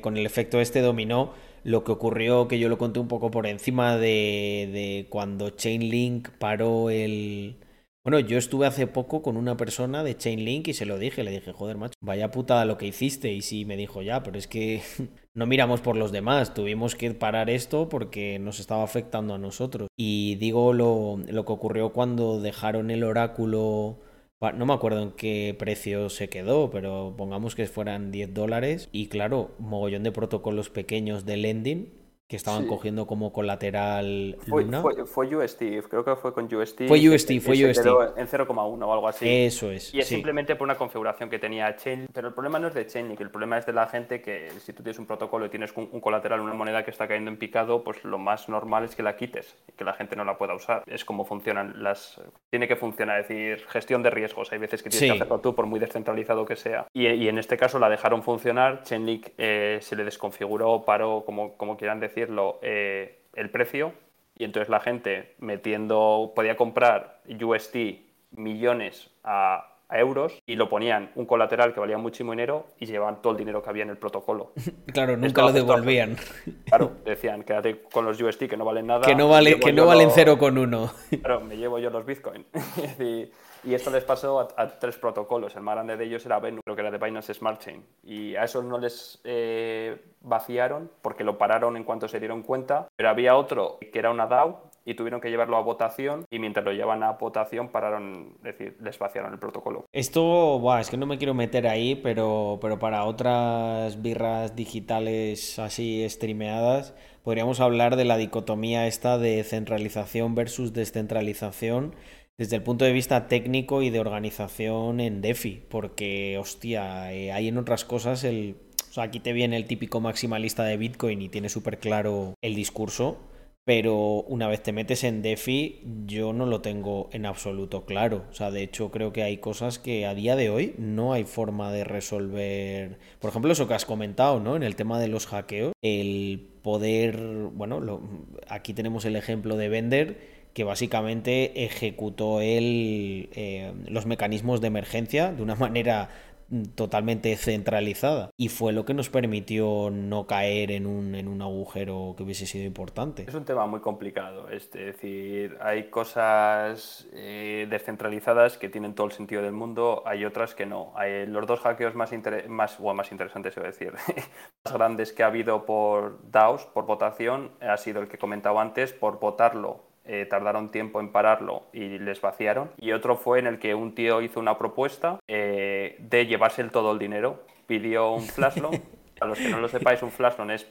Con el efecto este dominó, lo que ocurrió, que yo lo conté un poco por encima de, de cuando Chainlink paró el... Bueno, yo estuve hace poco con una persona de Chainlink y se lo dije, le dije, joder, macho, vaya puta lo que hiciste. Y sí, me dijo, ya, pero es que no miramos por los demás, tuvimos que parar esto porque nos estaba afectando a nosotros. Y digo lo que ocurrió cuando dejaron el oráculo no me acuerdo en qué precio se quedó, pero pongamos que fueran 10 dólares. Y claro, mogollón de protocolos pequeños de lending que estaban cogiendo como colateral fue, Fue, UST, creo que fue con UST. Fue UST, fue UST. En 0,1 o algo así. Eso es. Y es simplemente por una configuración que tenía Chainlink. Pero el problema no es de Chainlink, el problema es de la gente que si tú tienes un protocolo y tienes un, colateral, una moneda que está cayendo en picado, pues lo más normal es que la quites y que la gente no la pueda usar. Es como funcionan las. Tiene que funcionar, es decir, gestión de riesgos. Hay veces que tienes que hacerlo tú, por muy descentralizado que sea. Y, en este caso la dejaron funcionar. Chainlink eh, se le desconfiguró, paró, como, como quieran decir decirlo, eh, el precio y entonces la gente metiendo, podía comprar UST millones a, euros y lo ponían un colateral que valía muchísimo dinero y llevaban todo el dinero que había en el protocolo. Claro, nunca lo devolvían. Claro, decían, quédate con los UST que no valen nada. Que no, vale, que no valen cero con uno. Claro, me llevo yo los Bitcoin. Y esto les pasó a, tres protocolos. El más grande de ellos era Venus, creo que era de Binance Smart Chain. Y a esos no les eh, vaciaron porque lo pararon en cuanto se dieron cuenta. Pero había otro que era una DAO y tuvieron que llevarlo a votación y mientras lo llevan a votación pararon, es decir, les vaciaron el protocolo. Esto, buah, es que no me quiero meter ahí, pero, pero para otras birras digitales así streameadas, podríamos hablar de la dicotomía esta de centralización versus descentralización desde el punto de vista técnico y de organización en DeFi, porque, hostia, eh, hay en otras cosas el... O sea, aquí te viene el típico maximalista de Bitcoin y tiene súper claro el discurso, pero una vez te metes en DeFi, yo no lo tengo en absoluto claro. O sea, de hecho creo que hay cosas que a día de hoy no hay forma de resolver. Por ejemplo, eso que has comentado, ¿no? En el tema de los hackeos, el poder, bueno, aquí tenemos el ejemplo de Vender que básicamente ejecutó él eh, los mecanismos de emergencia de una manera totalmente centralizada y fue lo que nos permitió no caer en un, en un agujero que hubiese sido importante. Es un tema muy complicado, es decir, hay cosas eh, descentralizadas que tienen todo el sentido del mundo, hay otras que no. Hay los dos hackeos más, más, o más interesantes, a decir, más grandes que ha habido por DAOs, por votación, ha sido el que comentaba antes, por votarlo eh, tardaron tiempo en pararlo y les vaciaron. Y otro fue en el que un tío hizo una propuesta eh, de llevarse el todo el dinero. Pidió un flash loan. A los que no lo sepáis, un flash loan es,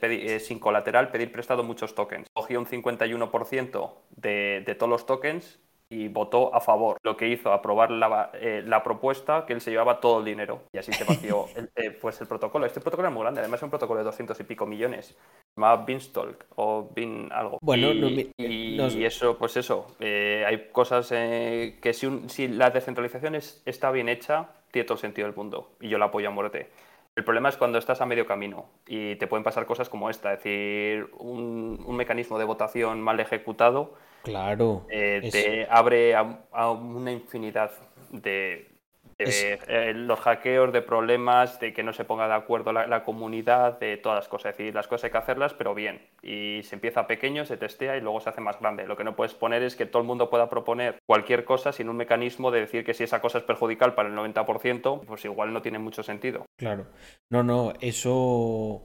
sin colateral pedir prestado muchos tokens. Cogió un 51% de, de todos los tokens y votó a favor. Lo que hizo aprobar la, eh, la, propuesta que él se llevaba todo el dinero y así se vació el, pues el protocolo. Este protocolo es muy grande, además es un protocolo de 200 y pico millones llama Beanstalk o Bean algo. Bueno, y, eso, pues eso, eh, hay cosas eh, que si, si la descentralización está bien hecha, tiene todo el sentido del mundo y yo la apoyo a muerte. El problema es cuando estás a medio camino y te pueden pasar cosas como esta, es decir, un, un mecanismo de votación mal ejecutado claro, eh, te abre a una infinidad de, eh, los hackeos, de problemas, de que no se ponga de acuerdo la, comunidad, de todas las cosas. Es decir, las cosas hay que hacerlas, pero bien. Y se empieza pequeño, se testea y luego se hace más grande. Lo que no puedes poner es que todo el mundo pueda proponer cualquier cosa sin un mecanismo de decir que si esa cosa es perjudicial para el 90%, pues igual no tiene mucho sentido. Claro. No, no, eso...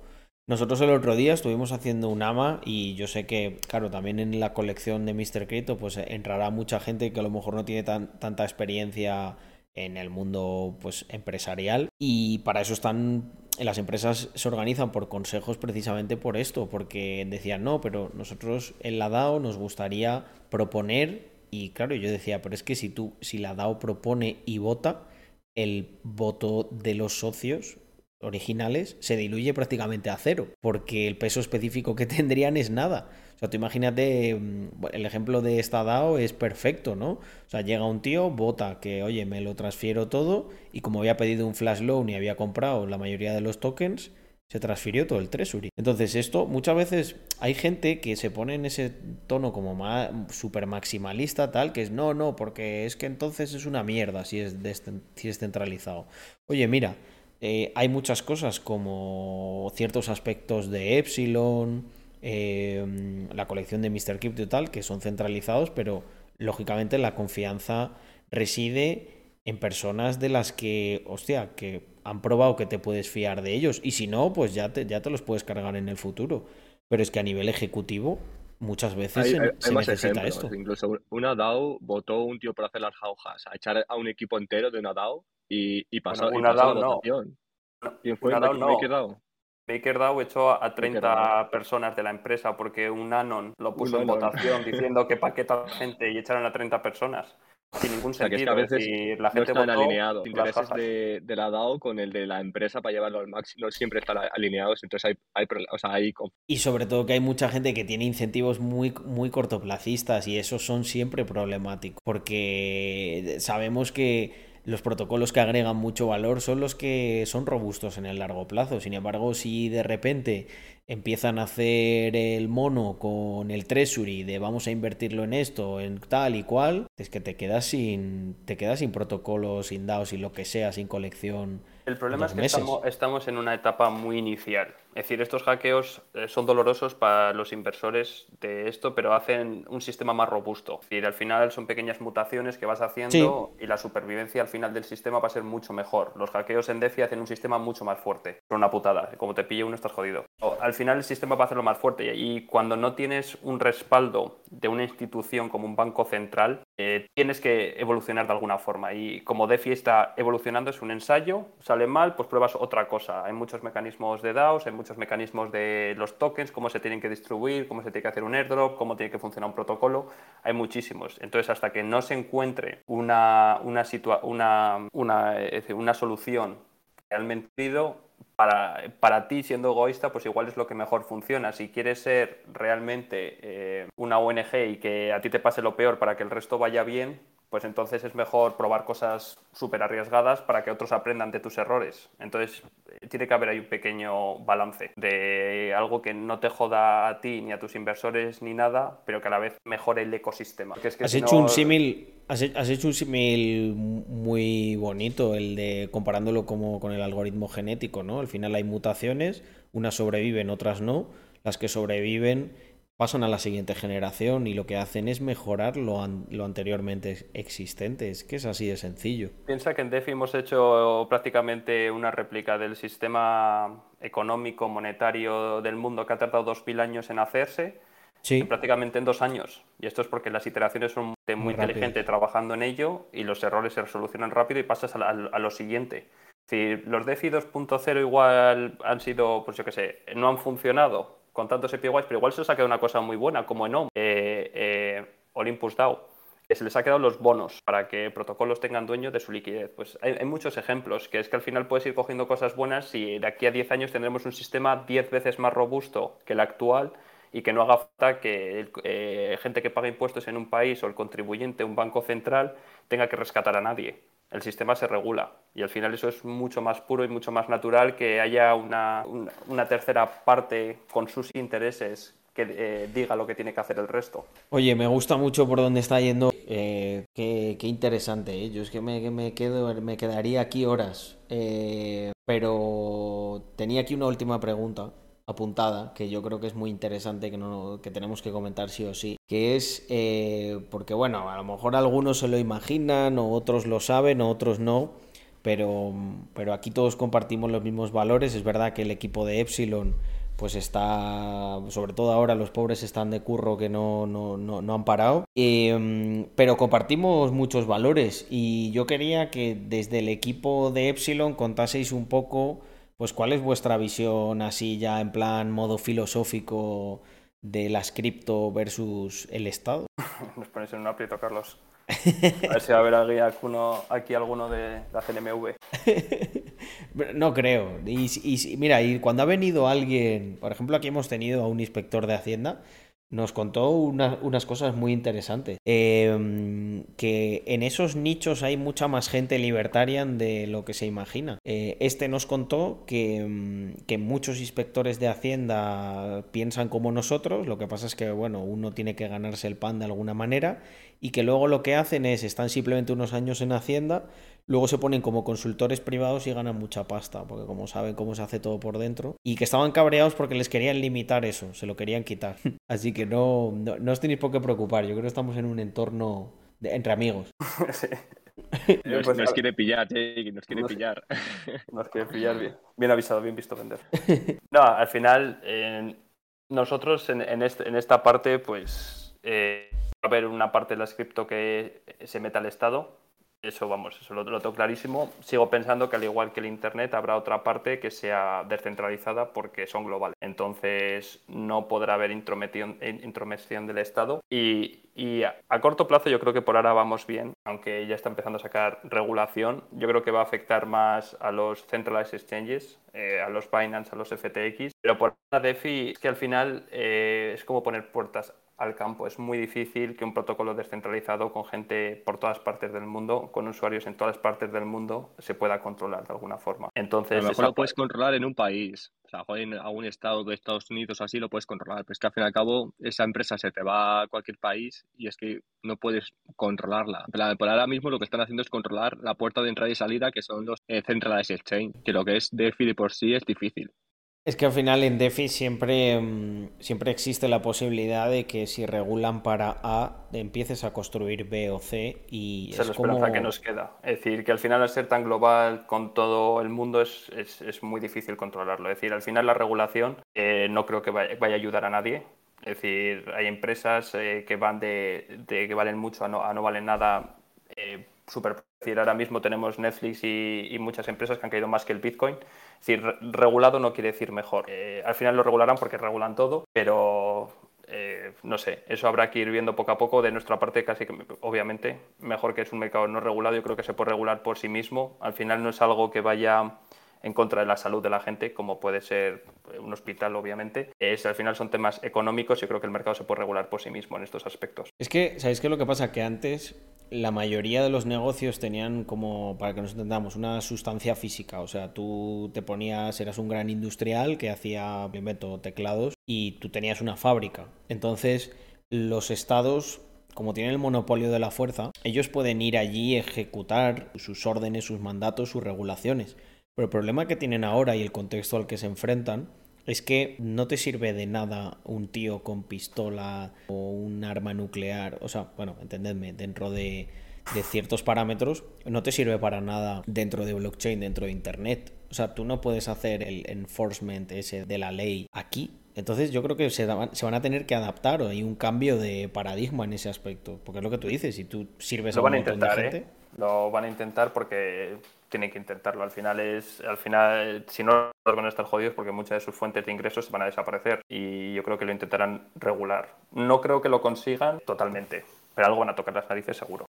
Nosotros el otro día estuvimos haciendo un AMA y yo sé que, claro, también en la colección de Mr. Crypto pues entrará mucha gente que a lo mejor no tiene tan, tanta experiencia en el mundo pues empresarial. Y para eso están las empresas se organizan por consejos precisamente por esto, porque decían, no, pero nosotros en la DAO nos gustaría proponer, y claro, yo decía, pero es que si tú, si la DAO propone y vota, el voto de los socios originales se diluye prácticamente a cero, porque el peso específico que tendrían es nada. O sea, tú imagínate, mm, el ejemplo de esta DAO es perfecto, ¿no? O sea, llega un tío, vota que, oye, me lo transfiero todo, y como había pedido un flash loan y había comprado la mayoría de los tokens, se transfirió todo el treasury. Entonces, esto muchas veces hay gente que se pone en ese tono como super maximalista, tal, que es no, no, porque es que entonces es una mierda si es, si es centralizado. Oye, mira, eh, hay muchas cosas como ciertos aspectos de Epsilon, eh, la colección de Mr. Crypto y tal, que son centralizados, pero lógicamente la confianza reside en personas de las que, hostia, que han probado que te puedes fiar de ellos. Y si no, pues ya te, ya te los puedes cargar en el futuro. Pero es que a nivel ejecutivo, muchas veces se, necesita esto. Incluso una DAO votó un tío por hacer las jaujas, a echar a un equipo entero de una DAO y, y pasó, una DAO, No. ¿Quién fue? Una DAO, no. MakerDAO echó a 30 personas de la empresa porque un Anon lo puso en votación diciendo que paqueta gente y echaron a 30 personas. Sin ningún sentido. que a veces la gente no están alineados. Los intereses de, de, la DAO con el de la empresa para llevarlo al máximo no siempre están alineados. Entonces hay, hay, o sea, hay... Y sobre todo que hay mucha gente que tiene incentivos muy, muy cortoplacistas y esos son siempre problemáticos. Porque sabemos que los protocolos que agregan mucho valor son los que son robustos en el largo plazo. Sin embargo, si de repente empiezan a hacer el mono con el treasury de vamos a invertirlo en esto, en tal y cual, es que te quedas sin te quedas sin protocolos, sin DAOs y lo que sea, sin colección. El problema es que estamos, estamos en una etapa muy inicial. Es decir, estos hackeos eh, son dolorosos para los inversores de esto, pero hacen un sistema más robusto. Es decir, al final son pequeñas mutaciones que vas haciendo y la supervivencia al final del sistema va a ser mucho mejor. Los hackeos en DeFi hacen un sistema mucho más fuerte. Es una putada. Como te pille uno, estás jodido. Al final el sistema va a hacerlo más fuerte y cuando no tienes un respaldo de una institución como un banco central, eh, tienes que evolucionar de alguna forma. Y como DeFi está evolucionando, es un ensayo, sale mal, pues pruebas otra cosa. Hay muchos mecanismos de DAOs, hay muchos mecanismos de los tokens, cómo se tienen que distribuir, cómo se tiene que hacer un airdrop, cómo tiene que funcionar un protocolo. Hay muchísimos. Entonces, hasta que no se encuentre una, una, una, una, una solución realmente para, para, ti, siendo egoísta, pues igual es lo que mejor funciona. Si quieres ser realmente eh, una ONG y que a ti te pase lo peor para que el resto vaya bien, pues entonces es mejor probar cosas súper arriesgadas para que otros aprendan de tus errores. Entonces eh, tiene que haber ahí un pequeño balance de algo que no te joda a ti ni a tus inversores ni nada, pero que a la vez mejore el ecosistema. has, hecho un símil, has, hecho un símil muy bonito, el de comparándolo como con el algoritmo genético, ¿no? Al final hay mutaciones, unas sobreviven, otras no. Las que sobreviven pasan a la siguiente generación y lo que hacen es mejorar lo, lo, anteriormente existente. Es que es así de sencillo. Piensa que en DeFi hemos hecho prácticamente una réplica del sistema económico, monetario del mundo que ha tardado dos mil años en hacerse. Sí. prácticamente en dos años. Y esto es porque las iteraciones son muy, muy inteligentes trabajando en ello y los errores se resolucionan rápido y pasas a, a lo siguiente. Si los DeFi 2.0 igual han sido, pues yo qué sé, no han funcionado con tantos APIs, pero igual se les ha quedado una cosa muy buena, como en OM, eh, eh, Olympus DAO, que se les ha quedado los bonos para que protocolos tengan dueño de su liquidez. Pues hay, muchos ejemplos, que es que al final puedes ir cogiendo cosas buenas y de aquí a 10 años tendremos un sistema 10 veces más robusto que el actual y que no haga falta que eh, gente que paga impuestos en un país o el contribuyente, un banco central, tenga que rescatar a nadie el sistema se regula. Y al final eso es mucho más puro y mucho más natural que haya una, tercera parte con sus intereses que eh, diga lo que tiene que hacer el resto. Oye, me gusta mucho por dónde está yendo. Eh, qué, interesante. ¿eh? Yo es que me, quedo, me quedaría aquí horas. pero tenía aquí una última pregunta apuntada, que yo creo que es muy interesante, que, no, que tenemos que comentar sí o sí, que es, eh, porque bueno, a lo mejor algunos se lo imaginan, o otros lo saben, o otros no, pero, pero aquí todos compartimos los mismos valores. Es verdad que el equipo de Epsilon pues está, sobre todo ahora los pobres están de curro que no, no, no, han parado, em, pero compartimos muchos valores y yo quería que desde el equipo de Epsilon contaseis un poco pues ¿cuál es vuestra visión así ya en plan modo filosófico de las cripto versus el Estado? Nos pones en un aprieto, Carlos. A ver si va a haber alguno, aquí alguno de la CNMV. no creo. Y, y, mira, y cuando ha venido alguien, por ejemplo, aquí hemos tenido a un inspector de Hacienda nos contó unas cosas muy interesantes. Em, que en esos nichos hay mucha más gente libertaria de lo que se imagina. Eh, este nos contó em, que, muchos inspectores de Hacienda piensan como nosotros, lo que pasa es que, bueno, uno tiene que ganarse el pan de alguna manera y que luego lo que hacen es, están simplemente unos años en Hacienda, luego se ponen como consultores privados y ganan mucha pasta, porque como saben cómo se hace todo por dentro, y que estaban cabreados porque les querían limitar eso, se lo querían quitar. Así que no, no, os tenéis por qué preocupar, yo creo que estamos en un entorno entre amigos. Nos, pues, quiere pillar, Jake, nos quiere pillar. Nos quiere pillar bien. Bien avisado, bien visto vender. No, al final, nosotros en, este, en, esta parte, pues eh, haber una parte de la cripto que se meta al Estado, eso, vamos, eso lo, tengo clarísimo. Sigo pensando que al igual que el Internet habrá otra parte que sea descentralizada porque son globales. Entonces no podrá haber intromisión del Estado. Y, a, corto plazo yo creo que por ahora vamos bien, aunque ya está empezando a sacar regulación. Yo creo que va a afectar más a los centralized exchanges, eh, a los Binance, a los FTX. Pero por la DeFi es que al final eh, es como poner puertas al campo. Es muy difícil que un protocolo descentralizado con gente por todas partes del mundo, con usuarios en todas partes del mundo, se pueda controlar de alguna forma. Entonces, a lo mejor lo puedes controlar en un país. O sea, en algún estado de Estados Unidos así lo puedes controlar, pero es que al fin y al cabo esa empresa se te va a cualquier país y es que no puedes controlarla. Pero por ahora mismo lo que están haciendo es controlar la puerta de entrada y salida que son los eh, centralized exchange, que lo que es DeFi de por sí es difícil. Es que al final en DeFi siempre, mm, siempre existe la posibilidad de que si regulan para A, empieces a construir B o C y Esa es, la esperanza que nos queda. Es decir, que al final al ser tan global con todo el mundo es, es, muy difícil controlarlo. Es decir, al final la regulación eh, no creo que vaya, a ayudar a nadie. Es decir, hay empresas eh, que van de, que valen mucho a no, a no valen nada eh, súper. Ahora mismo tenemos Netflix y, y muchas empresas que han caído más que el Bitcoin. Es decir, regulado no quiere decir mejor. Eh, al final lo regularán porque regulan todo, pero eh, no sé, eso habrá que ir viendo poco a poco. De nuestra parte, casi que, obviamente, mejor que es un mercado no regulado, yo creo que se puede regular por sí mismo. Al final no es algo que vaya en contra de la salud de la gente, como puede ser un hospital, obviamente. Es, al final son temas económicos, yo creo que el mercado se puede regular por sí mismo en estos aspectos. Es que, ¿sabéis qué es lo que pasa? Que antes la mayoría de los negocios tenían como, para que nos entendamos, una sustancia física. O sea, tú te ponías, eras un gran industrial que hacía, invento, teclados y tú tenías una fábrica. Entonces, los estados, como tienen el monopolio de la fuerza, ellos pueden ir allí ejecutar sus órdenes, sus mandatos, sus regulaciones. Pero el problema que tienen ahora y el contexto al que se enfrentan es que no te sirve de nada un tío con pistola o un arma nuclear. O sea, bueno, entendedme, dentro de, ciertos parámetros, no te sirve para nada dentro de blockchain, dentro de Internet. O sea, tú no puedes hacer el enforcement ese de la ley aquí. Entonces yo creo que se, se van a tener que adaptar o hay un cambio de paradigma en ese aspecto. Porque es lo que tú dices, si tú sirves a un montón de gente... ¿eh? Lo van a intentar porque tienen que intentarlo. Al final es, al final, si no van a estar jodidos porque muchas de sus fuentes de ingresos van a desaparecer y yo creo que lo intentarán regular. No creo que lo consigan totalmente, pero algo van a tocar las narices seguro.